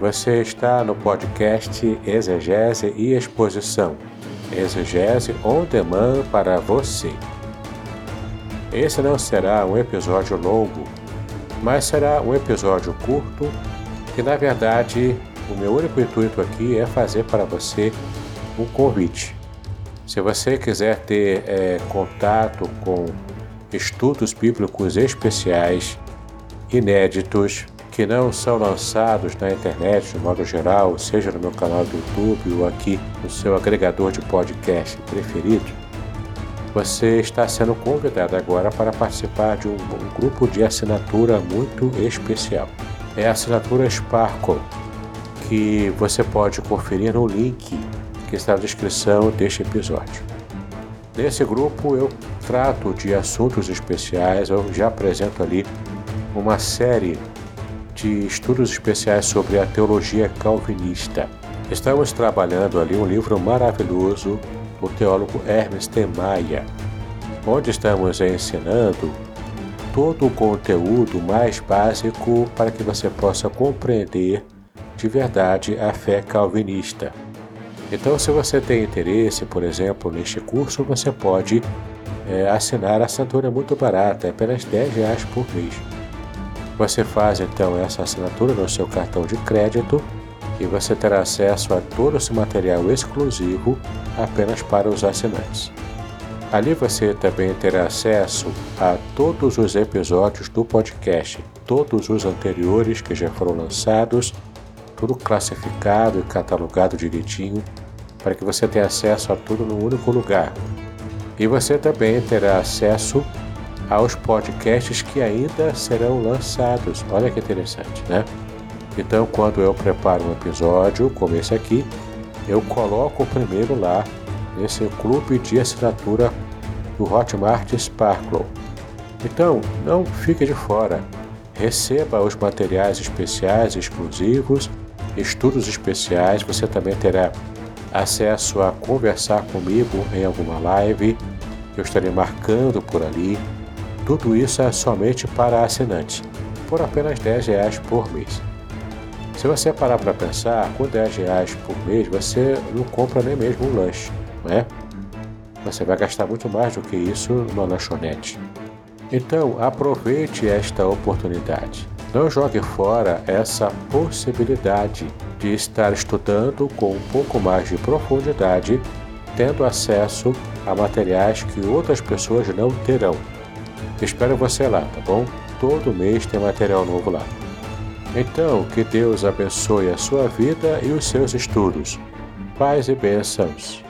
você está no podcast Exegese e Exposição. Exegese on demand para você. Esse não será um episódio longo, mas será um episódio curto que, na verdade, o meu único intuito aqui é fazer para você um convite. Se você quiser ter é, contato com estudos bíblicos especiais, inéditos, que não são lançados na internet de modo geral, seja no meu canal do YouTube ou aqui no seu agregador de podcast preferido, você está sendo convidado agora para participar de um, um grupo de assinatura muito especial. É a assinatura Sparkle, que você pode conferir no link que está na descrição deste episódio. Nesse grupo eu trato de assuntos especiais, eu já apresento ali uma série de estudos especiais sobre a teologia calvinista. Estamos trabalhando ali um livro maravilhoso do teólogo Hermes de Maia, onde estamos ensinando todo o conteúdo mais básico para que você possa compreender de verdade a fé calvinista. Então, se você tem interesse, por exemplo, neste curso, você pode é, assinar a assinatura muito barata, é apenas 10 reais por mês. Você faz então essa assinatura no seu cartão de crédito e você terá acesso a todo esse material exclusivo apenas para os assinantes. Ali você também terá acesso a todos os episódios do podcast, todos os anteriores que já foram lançados, tudo classificado e catalogado direitinho, para que você tenha acesso a tudo no único lugar. E você também terá acesso aos podcasts que ainda serão lançados. Olha que interessante, né? Então, quando eu preparo um episódio, como esse aqui, eu coloco o primeiro lá nesse clube de assinatura do Hotmart Sparkle. Então, não fique de fora. Receba os materiais especiais exclusivos, estudos especiais. Você também terá acesso a conversar comigo em alguma live. Eu estarei marcando por ali tudo isso é somente para assinantes, por apenas 10 reais por mês. Se você parar para pensar, com 10 reais por mês você não compra nem mesmo um lanche, não é? Você vai gastar muito mais do que isso numa lanchonete. Então, aproveite esta oportunidade. Não jogue fora essa possibilidade de estar estudando com um pouco mais de profundidade, tendo acesso a materiais que outras pessoas não terão. Espero você lá, tá bom? Todo mês tem material novo lá. Então, que Deus abençoe a sua vida e os seus estudos. Paz e bênçãos.